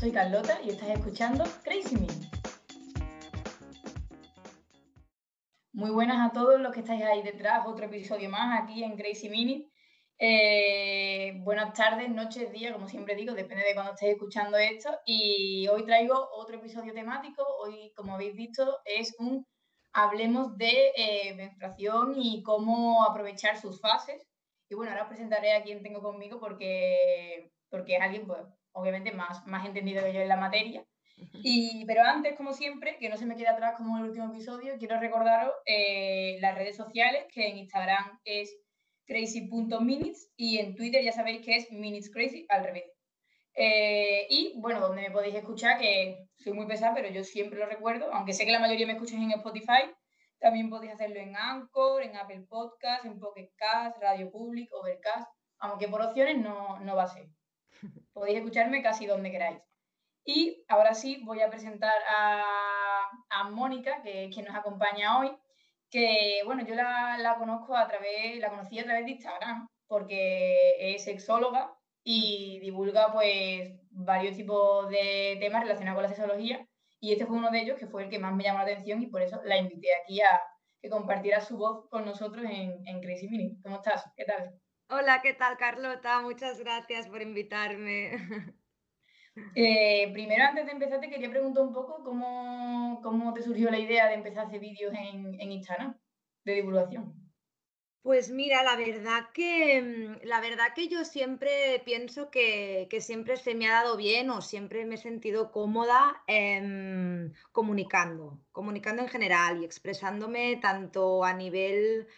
soy Carlota y estás escuchando Crazy Me. Muy buenas a todos los que estáis ahí detrás, otro episodio más aquí en Crazy Minute. Eh, buenas tardes, noches, días, como siempre digo, depende de cuando estéis escuchando esto. Y hoy traigo otro episodio temático. Hoy, como habéis visto, es un hablemos de eh, menstruación y cómo aprovechar sus fases. Y bueno, ahora os presentaré a quien tengo conmigo porque, porque es alguien, pues, obviamente, más, más entendido que yo en la materia. Y, pero antes, como siempre, que no se me quede atrás como en el último episodio, quiero recordaros eh, las redes sociales, que en Instagram es crazy.minutes y en Twitter ya sabéis que es minutescrazy al revés. Eh, y bueno, donde me podéis escuchar, que soy muy pesada, pero yo siempre lo recuerdo, aunque sé que la mayoría me escucháis en Spotify, también podéis hacerlo en Anchor, en Apple Podcast, en Pocket Cast, Radio Public, Overcast, aunque por opciones no, no va a ser. Podéis escucharme casi donde queráis. Y ahora sí voy a presentar a, a Mónica, que es quien nos acompaña hoy, que bueno, yo la, la, conozco a través, la conocí a través de Instagram, porque es sexóloga y divulga pues varios tipos de temas relacionados con la sexología y este fue uno de ellos que fue el que más me llamó la atención y por eso la invité aquí a que compartiera su voz con nosotros en, en Crazy Mini. ¿Cómo estás? ¿Qué tal? Hola, ¿qué tal Carlota? Muchas gracias por invitarme. Eh, primero, antes de empezar, te quería preguntar un poco cómo, cómo te surgió la idea de empezar a hacer vídeos en, en Instagram de divulgación. Pues mira, la verdad que, mm, la verdad que yo siempre pienso que, que siempre se me ha dado bien o siempre me he sentido cómoda em, comunicando, comunicando en general y expresándome tanto a nivel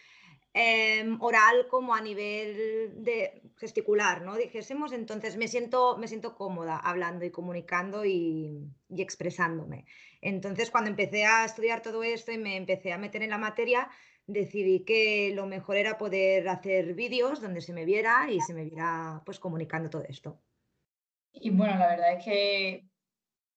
em, oral como a nivel de gesticular, ¿no? Dijésemos, entonces me siento, me siento cómoda hablando y comunicando y, y expresándome. Entonces, cuando empecé a estudiar todo esto y me empecé a meter en la materia, decidí que lo mejor era poder hacer vídeos donde se me viera y se me viera pues comunicando todo esto. Y bueno, la verdad es que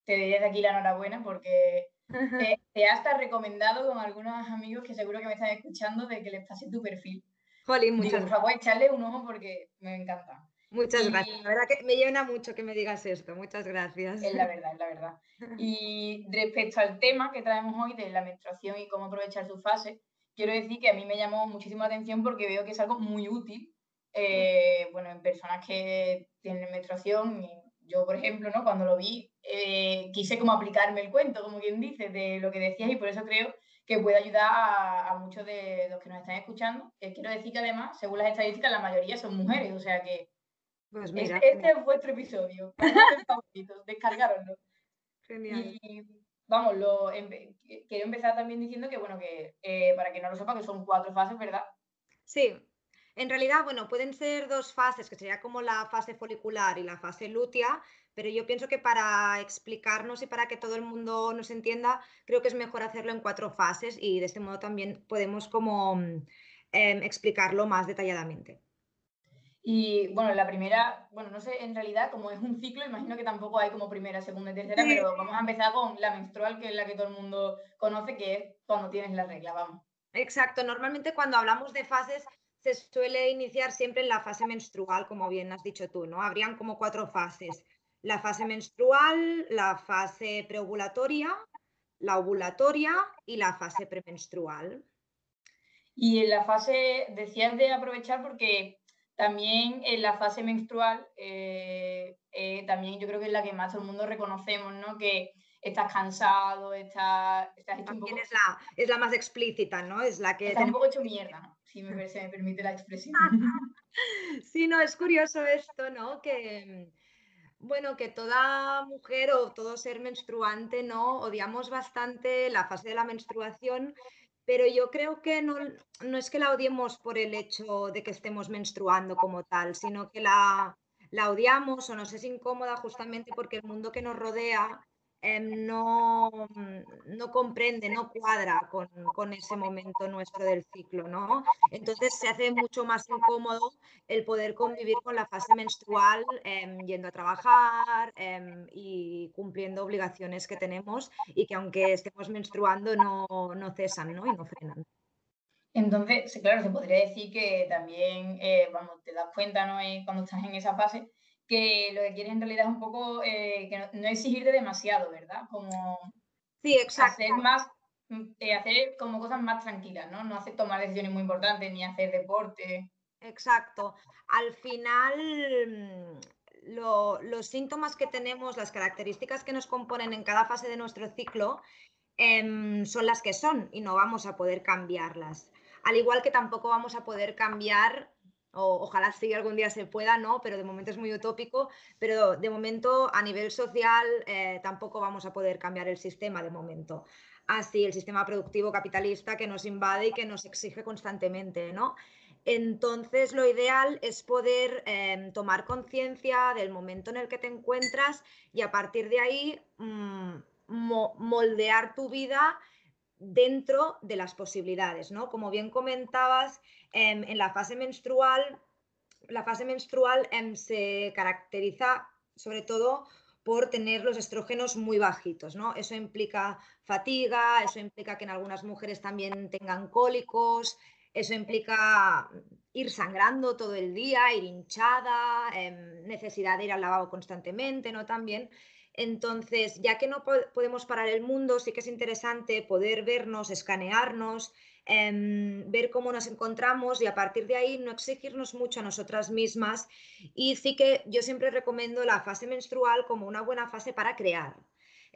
te doy desde aquí la enhorabuena porque te, te hasta recomendado con algunos amigos que seguro que me están escuchando de que les pase tu perfil. Jolín, muchas Digo, por favor, echarle un ojo porque me encanta. Muchas y... gracias. La verdad que me llena mucho que me digas esto. Muchas gracias. Es la verdad, es la verdad. Y respecto al tema que traemos hoy de la menstruación y cómo aprovechar su fase, quiero decir que a mí me llamó muchísimo la atención porque veo que es algo muy útil, eh, bueno, en personas que tienen menstruación. Y yo, por ejemplo, ¿no? cuando lo vi, eh, quise como aplicarme el cuento, como quien dice, de lo que decías y por eso creo que puede ayudar a, a muchos de los que nos están escuchando. Eh, quiero decir que además, según las estadísticas, la mayoría son mujeres, o sea que pues mira, este, este, es vuestro episodio. Descargaroslo. Genial. Y vamos, lo, quiero empezar también diciendo que, bueno, que eh, para que no lo sepa, que son cuatro fases, ¿verdad? Sí. En realidad, bueno, pueden ser dos fases, que sería como la fase folicular y la fase lútea, pero yo pienso que para explicarnos y para que todo el mundo nos entienda, creo que es mejor hacerlo en cuatro fases y de este modo también podemos como eh, explicarlo más detalladamente. Y bueno, la primera, bueno, no sé, en realidad como es un ciclo, imagino que tampoco hay como primera, segunda y tercera, sí. pero vamos a empezar con la menstrual, que es la que todo el mundo conoce, que es cuando tienes la regla, vamos. Exacto, normalmente cuando hablamos de fases se suele iniciar siempre en la fase menstrual, como bien has dicho tú, ¿no? Habrían como cuatro fases. La fase menstrual, la fase preovulatoria, la ovulatoria y la fase premenstrual. Y en la fase, decías de aprovechar porque también en la fase menstrual, eh, eh, también yo creo que es la que más todo el mundo reconocemos, ¿no? Que estás cansado, estás, estás hecho un poco... Es la, es la más explícita, ¿no? Es la que... Tenemos... un poco hecho mierda, ¿no? Si me, se me permite la expresión. sí, no, es curioso esto, ¿no? Que, bueno, que toda mujer o todo ser menstruante, ¿no? Odiamos bastante la fase de la menstruación pero yo creo que no, no, es que la odiemos por el hecho de que estemos menstruando como tal, sino que la, la odiamos o nos es incómoda justamente porque el mundo que nos rodea eh, no, no, comprende, no cuadra con, con, ese momento nuestro del ciclo, ¿no? Entonces se hace mucho más incómodo el poder convivir con la fase menstrual eh, yendo a trabajar eh, y cumpliendo obligaciones que tenemos y que aunque estemos menstruando no, no cesan ¿no? y no frenan. Entonces, claro, se podría decir que también, eh, vamos, te das cuenta, ¿no? Cuando estás en esa fase, que lo que quieres en realidad es un poco eh, que no, exigirte demasiado, ¿verdad? Como sí, exacto. hacer más, eh, hacer como cosas más tranquilas, ¿no? No hacer tomar decisiones muy importantes ni hacer deporte. Exacto. Al final, mm, los síntomas que tenemos, las características que nos componen en cada fase de nuestro ciclo, em, son las que son y no vamos a poder cambiarlas. Al igual que tampoco vamos a poder cambiar o, ojalá sí algún día se pueda, ¿no? Pero de momento es muy utópico, pero de momento a nivel social eh, tampoco vamos a poder cambiar el sistema de momento. Así, el sistema productivo capitalista que nos invade y que nos exige constantemente, ¿no? Entonces, lo ideal es poder em, tomar conciencia del momento en el que te encuentras y a partir de ahí mm, moldear tu vida dentro de las posibilidades, ¿no? Como bien comentabas, em, en la fase menstrual, la fase menstrual em, se caracteriza sobre todo por tener los estrógenos muy bajitos, ¿no? Eso implica fatiga, eso implica que en algunas mujeres también tengan cólicos, eso implica ir sangrando todo el día, ir hinchada, em, necesidad de ir al lavabo constantemente, ¿no? También. Entonces, ya que no podemos parar el mundo, sí que es interesante poder vernos, escanearnos, em, ver cómo nos encontramos y a partir de ahí no exigirnos mucho a nosotras mismas. Y sí que yo siempre recomiendo la fase menstrual como una buena fase para crear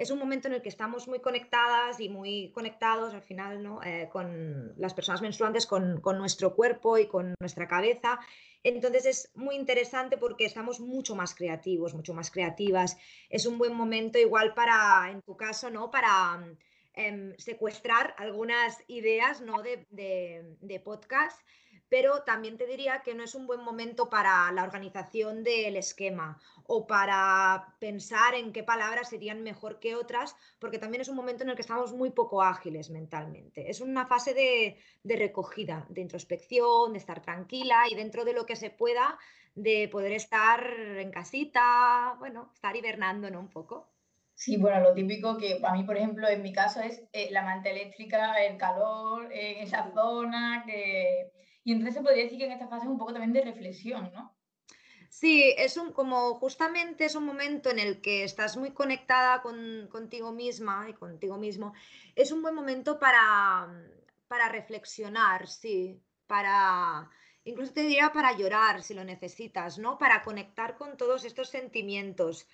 es un momento en el que estamos muy conectadas y muy conectados al final ¿no? Eh, con las personas menstruantes, con, con, nuestro cuerpo y con nuestra cabeza. Entonces es muy interesante porque estamos mucho más creativos, mucho más creativas. Es un buen momento igual para, en tu caso, ¿no? Para em, secuestrar algunas ideas ¿no? de, de, de podcast pero también te diría que no es un buen momento para la organización del esquema o para pensar en qué palabras serían mejor que otras, porque también es un momento en el que estamos muy poco ágiles mentalmente. Es una fase de, recogida, de introspección, de estar tranquila y dentro de lo que se pueda, de poder estar en casita, bueno, estar hibernando un poco. Sí, bueno, lo típico que a mí, por ejemplo, en mi caso es eh, la manta eléctrica, el calor eh, en esa zona, que y entonces se podría decir que en esta fase es un poco también de reflexión, ¿no? Sí, es un, como justamente es un momento en el que estás muy conectada con, contigo misma y contigo mismo. Es un buen momento para, para reflexionar, sí, para, incluso te diría para llorar si lo necesitas, ¿no? Para conectar con todos estos sentimientos,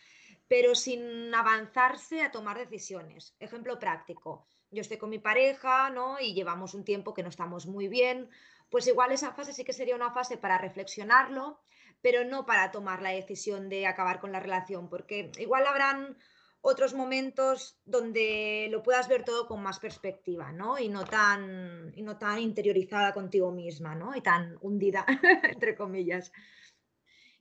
pero sin avanzarse a tomar decisiones. Ejemplo práctico, yo estoy con mi pareja, ¿no? Y llevamos un tiempo que no estamos muy bien pues igual esa fase sí que sería una fase para reflexionarlo, pero no para tomar la decisión de acabar con la relación, porque igual habrán otros momentos donde lo puedas ver todo con más perspectiva, ¿no? Y no tan, y no tan interiorizada contigo misma, ¿no? Y tan hundida, entre comillas.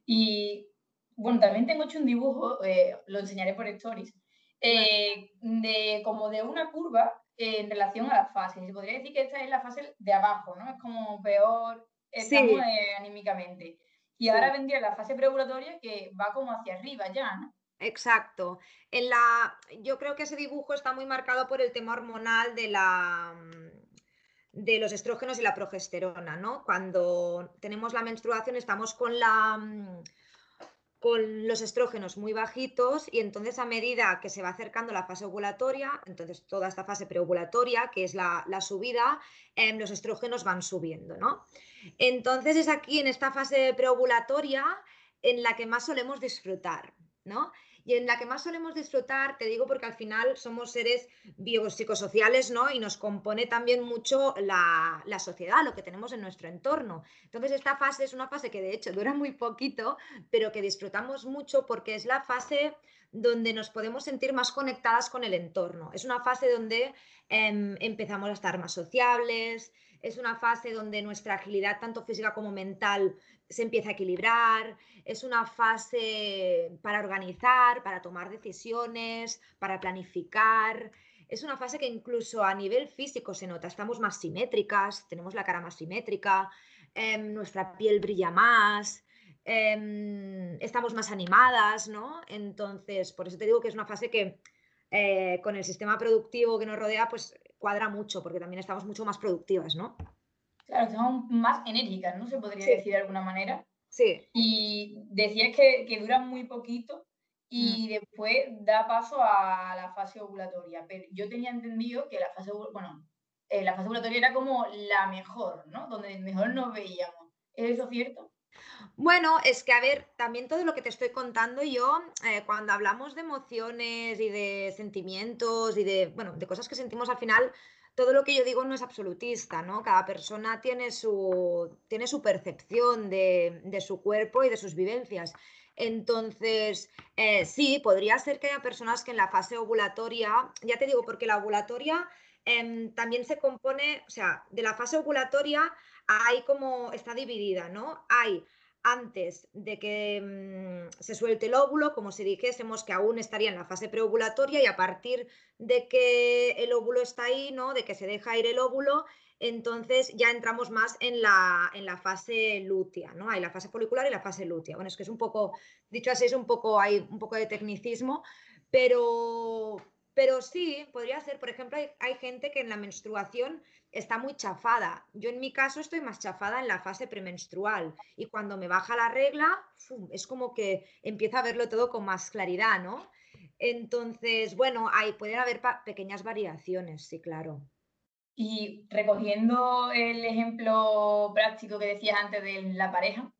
Y bueno, también tengo hecho un dibujo, eh, lo enseñaré por stories, eh, de como de una curva en relación a las fases. Se podría decir que esta es la fase de abajo, ¿no? Es como peor, estamos eh, anímicamente. Y ahora vendría la fase preovulatoria que va como hacia arriba ya, ¿no? Exacto. En la, yo creo que ese dibujo está muy marcado por el tema hormonal de la de los estrógenos y la progesterona, ¿no? Cuando tenemos la menstruación estamos con la con los estrógenos muy bajitos y entonces a medida que se va acercando la fase ovulatoria, entonces toda esta fase preovulatoria, que es la, subida, em, los estrógenos van subiendo, ¿no? Entonces es aquí en esta fase preovulatoria en la que más solemos disfrutar, ¿no? Y en la que más solemos disfrutar, te digo porque al final somos seres biopsicosociales, ¿no? Y nos compone también mucho la, la, sociedad, lo que tenemos en nuestro entorno. Entonces esta fase es una fase que de hecho dura muy poquito, pero que disfrutamos mucho porque es la fase donde nos podemos sentir más conectadas con el entorno. Es una fase donde em, empezamos a estar más sociables, es una fase donde nuestra agilidad, tanto física como mental, se empieza a equilibrar, es una fase para organizar, para tomar decisiones, para planificar. Es una fase que incluso a nivel físico se nota, estamos más simétricas, tenemos la cara más simétrica, em, nuestra piel brilla más, em, estamos más animadas, ¿no? Entonces, por eso te digo que es una fase que eh, con el sistema productivo que nos rodea, pues cuadra mucho, porque también estamos mucho más productivas, ¿no? Claro, estamos más enérgicas, ¿no? Se podría decir de alguna manera. Sí. Y decías que, que dura muy poquito y mm. después da paso a la fase ovulatoria. Pero yo tenía entendido que la fase, bueno, eh, la fase ovulatoria era como la mejor, ¿no? Donde mejor nos veíamos. ¿Es eso cierto? Bueno, es que a ver, también todo lo que te estoy contando yo, eh, cuando hablamos de emociones y de sentimientos y de, bueno, de cosas que sentimos al final, todo lo que yo digo no es absolutista, ¿no? Cada persona tiene su, tiene su percepción de, de su cuerpo y de sus vivencias. Entonces, eh, sí, podría ser que haya personas que en la fase ovulatoria, ya te digo, porque la ovulatoria em, también se compone, o sea, de la fase ovulatoria hay como, está dividida, ¿no? Hay antes de que mm, se suelte el óvulo, como si dijésemos que aún estaría en la fase preovulatoria y a partir de que el óvulo está ahí, ¿no? De que se deja ir el óvulo, entonces ya entramos más en la, en la fase lútea, ¿no? Hay la fase folicular y la fase lútea. Bueno, es que es un poco, dicho así, es un poco, hay un poco de tecnicismo, pero, pero sí, podría ser, por ejemplo, hay, gente que en la menstruación está muy chafada. Yo en mi caso estoy más chafada en la fase premenstrual y cuando me baja la regla, es como que empieza a verlo todo con más claridad, ¿no? Entonces, bueno, ahí pueden haber pequeñas variaciones, sí, claro. Y recogiendo el ejemplo práctico que decías antes de la pareja,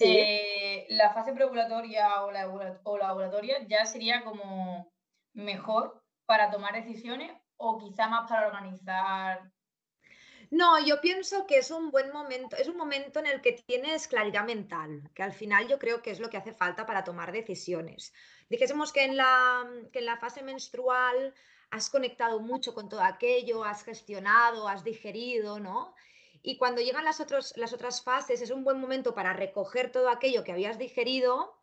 eh, la fase preovulatoria o la, o la ovulatoria ya sería como mejor para tomar decisiones o quizá más para organizar no, yo pienso que es un buen momento, es un momento en el que tienes claridad mental, que al final yo creo que es lo que hace falta para tomar decisiones. Dijésemos que en la, que en la fase menstrual has conectado mucho con todo aquello, has gestionado, has digerido, ¿no? Y cuando llegan las, las otras fases es un buen momento para recoger todo aquello que habías digerido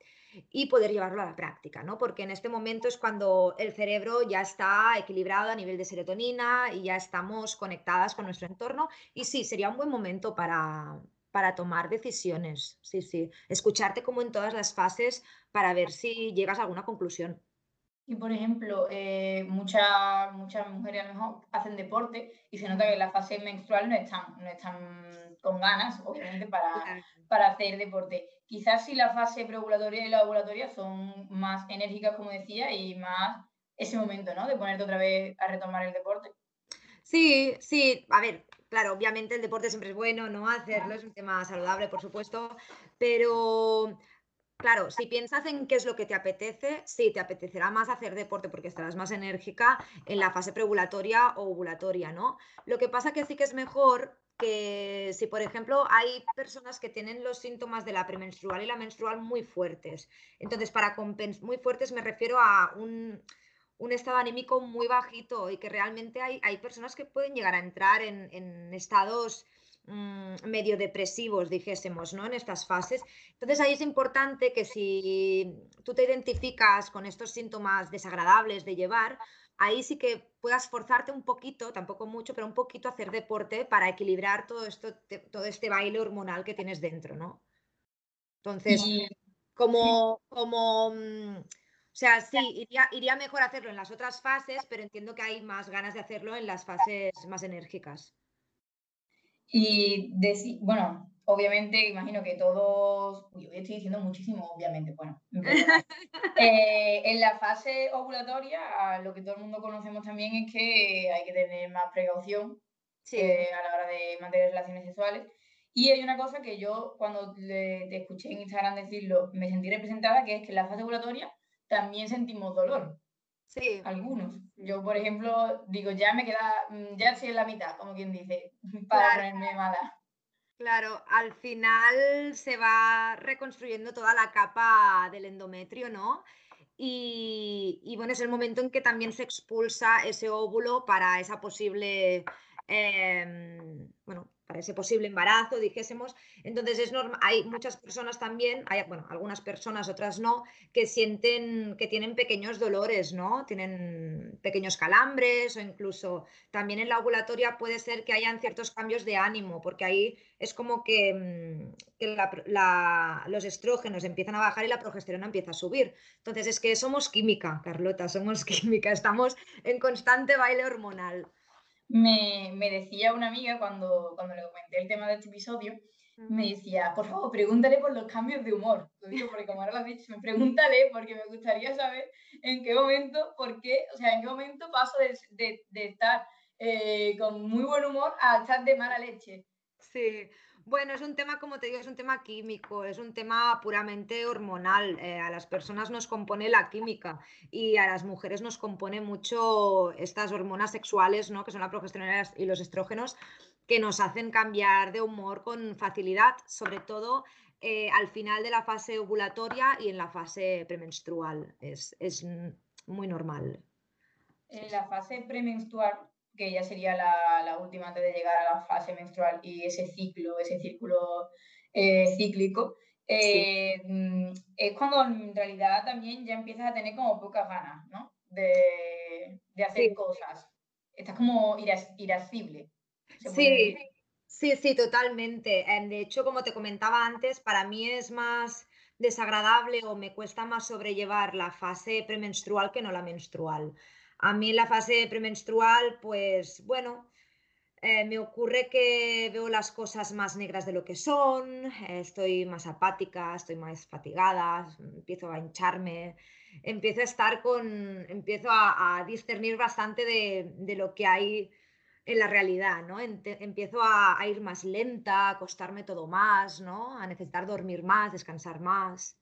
y poder llevarlo a la práctica, ¿no? Porque en este momento es cuando el cerebro ya está equilibrado a nivel de serotonina y ya estamos conectadas con nuestro entorno. Y sí, sería un buen momento para, para tomar decisiones, sí, sí. Escucharte como en todas las fases para ver si llegas a alguna conclusión. Y por ejemplo, eh, muchas, muchas mujeres a lo mejor hacen deporte y se nota que en la fase menstrual no están, no están con ganas, obviamente, para, para hacer deporte. Quizás si la fase preovulatoria y la ovulatoria son más enérgicas, como decía, y más ese momento, ¿no? De ponerte otra vez a retomar el deporte. Sí, sí, a ver, claro, obviamente el deporte siempre es bueno, ¿no? Hacerlo es un tema saludable, por supuesto, pero Claro, si piensas en qué es lo que te apetece, sí, te apetecerá más hacer deporte porque estarás más enérgica en la fase preovulatoria o ovulatoria, ¿no? Lo que pasa que sí que es mejor que si, por ejemplo, hay personas que tienen los síntomas de la premenstrual y la menstrual muy fuertes. Entonces, para muy fuertes me refiero a un, estado anímico muy bajito y que realmente hay, hay personas que pueden llegar a entrar en, en estados Mm, medio depresivos, dijésemos, ¿no? En estas fases. Entonces ahí es importante que si tú te identificas con estos síntomas desagradables de llevar, ahí sí que puedas forzarte un poquito, tampoco mucho, pero un poquito a hacer deporte para equilibrar todo esto, todo este baile hormonal que tienes dentro, ¿no? Entonces, como, como, mm, o sea, sí, iría, iría mejor hacerlo en las otras fases, pero entiendo que hay más ganas de hacerlo en las fases más enérgicas. Y decir, bueno, obviamente, imagino que todos, yo estoy diciendo muchísimo, obviamente, bueno, eh, en la fase ovulatoria, lo que todo el mundo conocemos también es que hay que tener más precaución eh, a la hora de mantener relaciones sexuales. Y hay una cosa que yo, cuando te escuché en Instagram decirlo, me sentí representada, que es que en la fase ovulatoria también sentimos dolor. Sí. Algunos. Yo, por ejemplo, digo, ya me queda, mm, ya estoy en la mitad, como quien dice, para ponerme mala. Claro, al final se va reconstruyendo toda la capa del endometrio, ¿no? Y, y, bueno, es el momento en que también se expulsa ese óvulo para esa posible, em, bueno, para ese posible embarazo, dijésemos. Entonces es normal, hay muchas personas también, hay, bueno, algunas personas, otras no, que sienten que tienen pequeños dolores, ¿no? Tienen pequeños calambres o incluso también en la ovulatoria puede ser que hayan ciertos cambios de ánimo, porque ahí es como que, mm, los estrógenos empiezan a bajar y la progesterona empieza a subir. Entonces es que somos química, Carlota, somos química, estamos en constante baile hormonal me, decía una amiga cuando, cuando le comenté el tema de este episodio me decía, por favor, pregúntale por los cambios de humor. Lo digo porque como ahora lo has dicho, me pregúntale porque me gustaría saber en qué momento, por qué, o sea, en qué momento paso de, estar eh, con muy buen humor a estar de mala leche. Sí, bueno, es un tema, como te digo, es un tema químico, es un tema puramente hormonal. Eh, a las personas nos compone la química y a las mujeres nos compone mucho estas hormonas sexuales, ¿no? Que son la progesterona y los estrógenos, que nos hacen cambiar de humor con facilidad, sobre todo eh, al final de la fase ovulatoria y en la fase premenstrual. Es, muy normal. En la fase premenstrual, que ya sería la, última antes de llegar a la fase menstrual y ese ciclo, ese círculo eh, cíclico, eh, mm, es cuando en realidad también ya empiezas a tener como pocas ganas, ¿no? De, hacer cosas. Estás como irascible. Sí, sí, sí, totalmente. Em, de hecho, como te comentaba antes, para mí es más desagradable o me cuesta más sobrellevar la fase premenstrual que no la menstrual. A mí en la fase premenstrual, pues bueno, eh, me ocurre que veo las cosas más negras de lo que son, estoy más apática, estoy más fatigada, empiezo a hincharme, empiezo a estar con, empiezo a, discernir bastante de, lo que hay en la realidad, ¿no? empiezo a, ir más lenta, a acostarme todo más, ¿no? A necesitar dormir más, descansar más.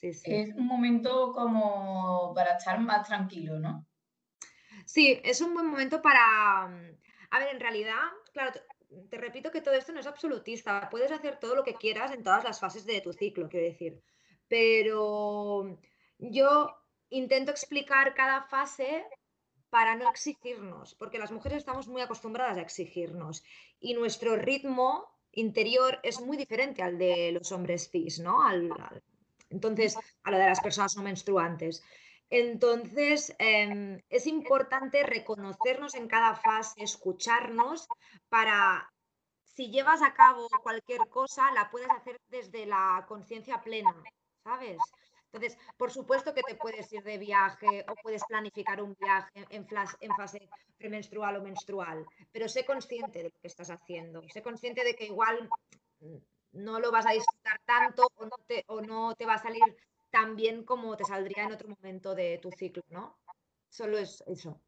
Es un momento como para estar más tranquilo, ¿no? Sí, es un buen momento para... Mm, a ver, en realidad, claro, te, repito que todo esto no es absolutista. Puedes hacer todo lo que quieras en todas las fases de tu ciclo, quiero decir. Pero yo intento explicar cada fase para no exigirnos, porque las mujeres estamos muy acostumbradas a exigirnos y nuestro ritmo interior es muy diferente al de los hombres cis, ¿no? entonces, a lo de las personas no menstruantes. Entonces, em, es importante reconocernos en cada fase, escucharnos para, si llevas a cabo cualquier cosa, la puedes hacer desde la conciencia plena, ¿sabes? Entonces, por supuesto que te puedes ir de viaje o puedes planificar un viaje en, fase premenstrual o menstrual, pero sé consciente de lo que estás haciendo, sé consciente de que igual no lo vas a disfrutar tanto o no te, o no te va a salir tan bien como te saldría en otro momento de tu ciclo, ¿no? Solo es eso.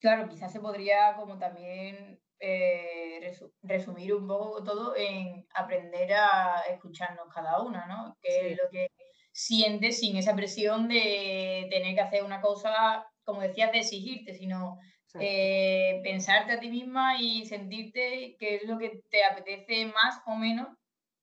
Claro, quizás se podría como también eh, resumir un poco todo en aprender a escucharnos cada una, ¿no? Que es lo que sientes sin esa presión de tener que hacer una cosa, como decías, de exigirte, sino eh, pensarte a ti misma y sentirte qué es lo que te apetece más o menos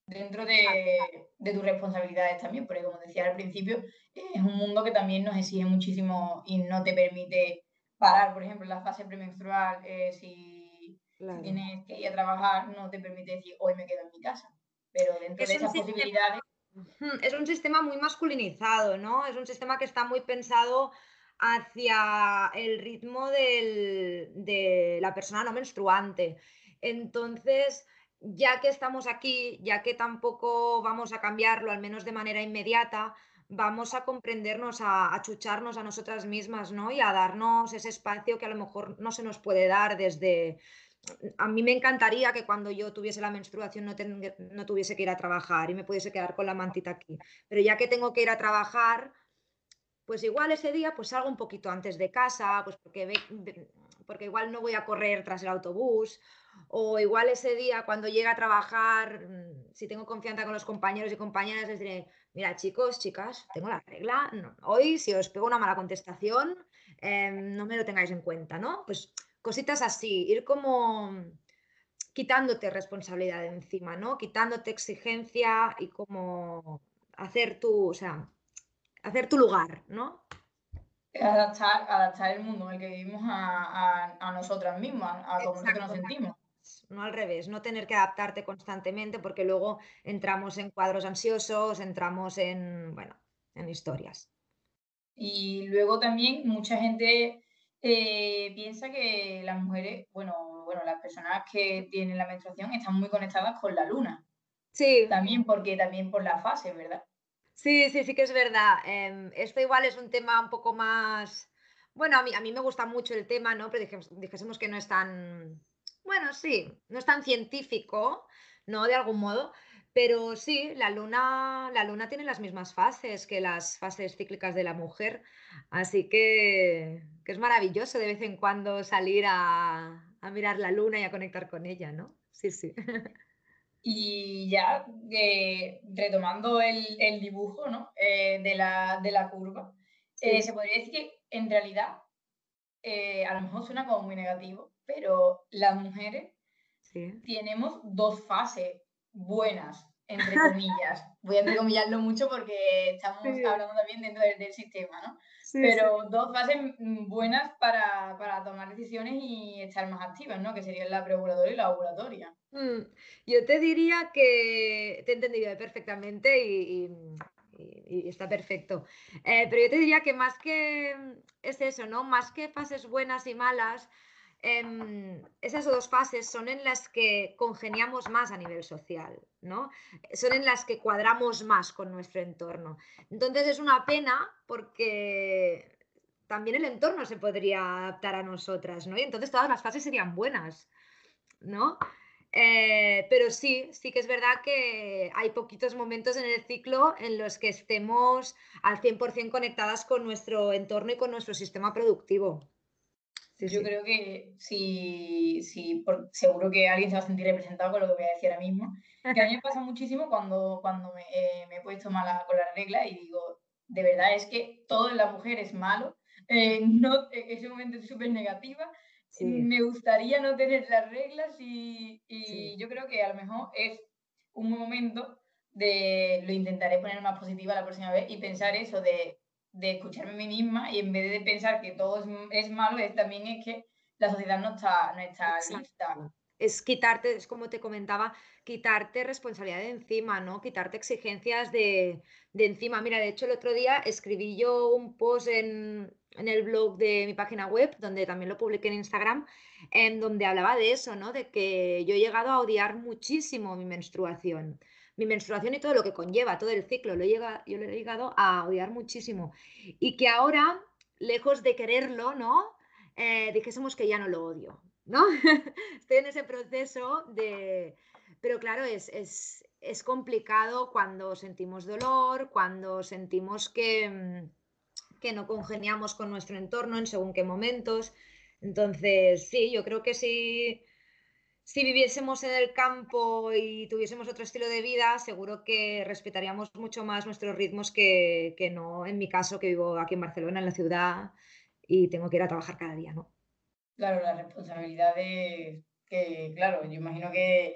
dentro de, tus responsabilidades también, porque como decía al principio, es un mundo que también nos exige muchísimo y no te permite parar, por ejemplo, la fase premenstrual, eh, si, tienes que ir a trabajar, no te permite decir, hoy me quedo en mi casa. Pero dentro de esas posibilidades... Es un sistema muy masculinizado, ¿no? Es un sistema que está muy pensado hacia el ritmo de la persona no menstruante. Entonces, ya que estamos aquí, ya que tampoco vamos a cambiarlo, al menos de manera inmediata, vamos a comprendernos, a, chucharnos a nosotras mismas, ¿no? Y a darnos ese espacio que a lo mejor no se nos puede dar desde... A mí me encantaría que cuando yo tuviese la menstruación no, no tuviese que ir a trabajar y me pudiese quedar con la mantita aquí. Pero ya que tengo que ir a trabajar, pues igual ese día pues salgo un poquito antes de casa, pues porque, porque igual no voy a correr tras el autobús o igual ese día cuando llegue a trabajar, mm, si tengo confianza con los compañeros y compañeras, les diré, mira chicos, chicas, tengo la regla, hoy si os pego una mala contestación, em, no me lo tengáis en cuenta, ¿no? Pues cositas así, ir como quitándote responsabilidad de encima, ¿no? Quitándote exigencia y como hacer tu, o sea, hacer tu lugar, ¿no? Adaptar, adaptar el mundo en el que vivimos a, nosotras mismas, a cómo nosotros nos sentimos no al revés, no tener que adaptarte constantemente porque luego entramos en cuadros ansiosos, entramos en, bueno, en historias. Y luego también mucha gente eh, piensa que las mujeres, bueno, bueno, las personas que tienen la menstruación están muy conectadas con la luna. Sí. También porque también por la fase, ¿verdad? Sí, sí, sí que es verdad. Em, esto igual es un tema un poco más... Bueno, a mí, a mí me gusta mucho el tema, ¿no? Pero dijésemos que no es tan bueno, sí, no es tan científico, ¿no? De algún modo, Pero sí, la luna, la luna tiene las mismas fases que las fases cíclicas de la mujer, así que, es maravilloso de vez en cuando salir a, mirar la luna y a conectar con ella, ¿no? Sí, sí. Y ya eh, retomando el, dibujo ¿no? Eh, de, la, curva, eh, se podría decir que en realidad a lo mejor suena como muy negativo, pero las mujeres tenemos dos fases buenas, entre comillas. Voy a entrecomillarlo mucho porque estamos hablando también dentro del, sistema, ¿no? Pero dos fases buenas para, tomar decisiones y estar más activas, ¿no? Que serían la preovuladora y la ovulatoria. Mm, yo te diría que te he entendido perfectamente y, está perfecto. Eh, pero yo te diría que más que es eso, ¿no? Más que fases buenas y malas, Em, esas dos fases son en las que congeniamos más a nivel social, ¿no? Son en las que cuadramos más con nuestro entorno. Entonces es una pena porque también el entorno se podría adaptar a nosotras, ¿no? Y entonces todas las fases serían buenas, ¿no? Eh, pero sí, sí que es verdad que hay poquitos momentos en el ciclo en los que estemos al 100% conectadas con nuestro entorno y con nuestro sistema productivo. Yo creo que sí, sí seguro que alguien se va a sentir representado con lo que voy a decir ahora mismo. Que a mí me pasa muchísimo cuando, cuando me, eh, me he puesto mala con las reglas y digo, de verdad es que todo en la mujer es malo. Eh, no, e, ese momento es súper negativa. Me gustaría no tener las reglas y, y yo creo que a lo mejor es un momento de lo intentaré poner más positiva la próxima vez y pensar eso de de escucharme a mí misma y en vez de pensar que todo es, malo, es también es que la sociedad no está, no está lista. Es quitarte, es como te comentaba, quitarte responsabilidad de encima, ¿no? Quitarte exigencias de, encima. Mira, de hecho el otro día escribí yo un post en, en el blog de mi página web, donde también lo publiqué en Instagram, en donde hablaba de eso, ¿no? De que yo he llegado a odiar muchísimo mi menstruación mi menstruación y todo lo que conlleva, todo el ciclo, lo yo lo he llegado a odiar muchísimo. Y que ahora, lejos de quererlo, ¿no? Eh, dijésemos que ya no lo odio, ¿no? Estoy en ese proceso de... Pero claro, es, es, complicado cuando sentimos dolor, cuando sentimos que, que no congeniamos con nuestro entorno en según qué momentos. Entonces, sí, yo creo que sí si viviésemos en el campo y tuviésemos otro estilo de vida, seguro que respetaríamos mucho más nuestros ritmos que, no en mi caso, que vivo aquí en Barcelona, en la ciudad, y tengo que ir a trabajar cada día, ¿no? Claro, la responsabilidad de que, claro, yo imagino que,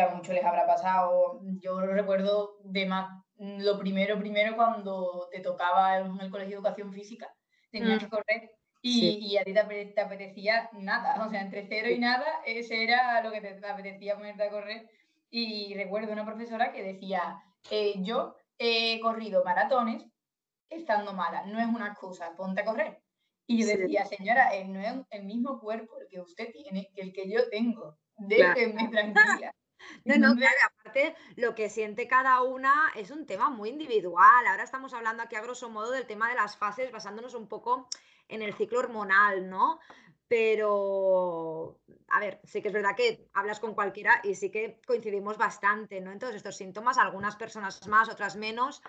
a muchos les habrá pasado. Yo lo recuerdo de más, lo primero, primero cuando te tocaba en el colegio de educación física, tenías mm. que correr y, a ti te, apetecía nada, o sea, entre cero y nada, ese era lo que te apetecía ponerte a correr. Y recuerdo una profesora que decía, eh, yo he corrido maratones estando mala, no es una excusa, ponte a correr. Y yo decía, señora, eh, no es el mismo cuerpo el que usted tiene que el que yo tengo, déjeme tranquila. No, no, claro, aparte lo que siente cada una es un tema muy individual. Ahora estamos hablando aquí a grosso modo del tema de las fases, basándonos un poco en el ciclo hormonal, ¿no? Pero, a ver, sí que es verdad que hablas con cualquiera y sí que coincidimos bastante, ¿no? En todos estos síntomas, algunas personas más, otras menos,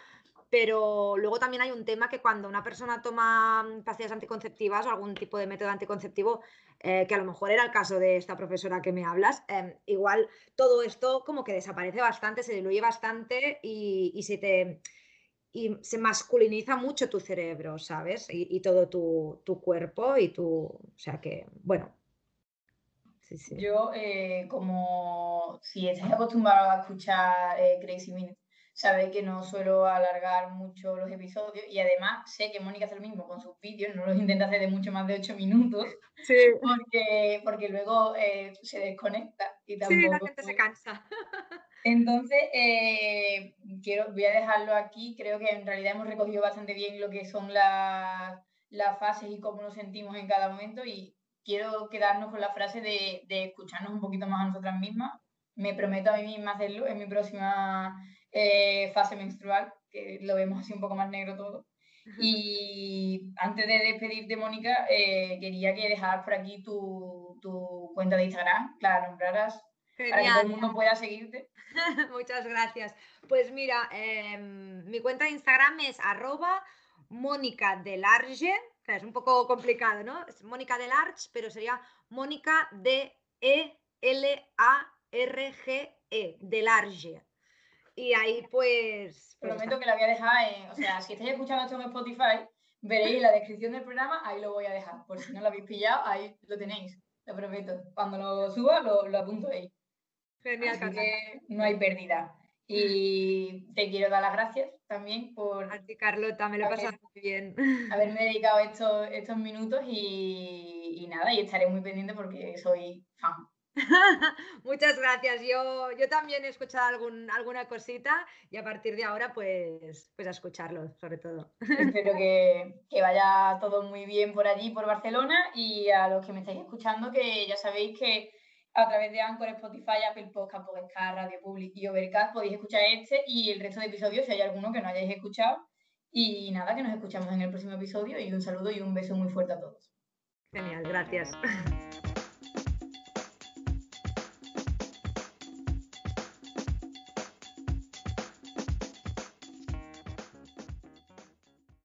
pero luego también hay un tema que cuando una persona toma pastillas anticonceptivas o algún tipo de método anticonceptivo, eh, que a lo mejor era el caso de esta profesora que me hablas, em, igual todo esto como que desaparece bastante, se diluye bastante y, y se te y se masculiniza mucho tu cerebro, ¿sabes? Y, todo tu, cuerpo y tu... O sea que, bueno. Yo, eh, como si estás acostumbrado a escuchar eh, Crazy Minutes, sabéis que no suelo alargar mucho los episodios y además sé que Mónica hace lo mismo con sus vídeos, no los intenta hacer de mucho más de 8 minutos, sí. porque, porque luego eh, se desconecta y tampoco... Sí, la gente se cansa. Entonces, eh, quiero, voy a dejarlo aquí. Creo que en realidad hemos recogido bastante bien lo que son las, fases y cómo nos sentimos en cada momento. Y quiero quedarnos con la frase de, escucharnos un poquito más a nosotras mismas. Me prometo a mí misma hacerlo en mi próxima eh, fase menstrual, que lo vemos así un poco más negro todo. Y antes de despedirte, Mónica, eh, quería que dejaras por aquí tu, tu cuenta de Instagram, la nombraras para que todo el mundo pueda seguirte. Muchas gracias. Pues mira, em, mi cuenta de Instagram es arroba Mónica Delarge, es un poco complicado, ¿no? Es Mónica Delarge, pero sería Mónica D E L A R G E, Delarge. Y ahí pues, pues Prometo que la voy a dejar en, o sea, si estáis escuchando esto en Spotify, veréis la descripción del programa, ahí lo voy a dejar. Por si no lo habéis pillado, ahí lo tenéis, lo prometo. Cuando lo suba, lo, lo apunto ahí. Genial, Así que no hay pérdida. Y te quiero dar las gracias también por... A ti, Carlota, me lo he pasado muy bien. Haberme dedicado estos, estos minutos y, y nada, y estaré muy pendiente porque soy fan. Muchas gracias. Yo, yo también he escuchado algún, alguna cosita y a partir de ahora, pues, pues a escucharlo, sobre todo. Espero que, que, vaya todo muy bien por allí, por Barcelona, y a los que me estáis escuchando, que ya sabéis que a través de Anchor, Spotify, Apple Podcast, Podcast, Radio Public y Overcast podéis escuchar este y el resto de episodios si hay alguno que no hayáis escuchado. Y nada, que nos escuchamos en el próximo episodio y un saludo y un beso muy fuerte a todos. Genial, gracias.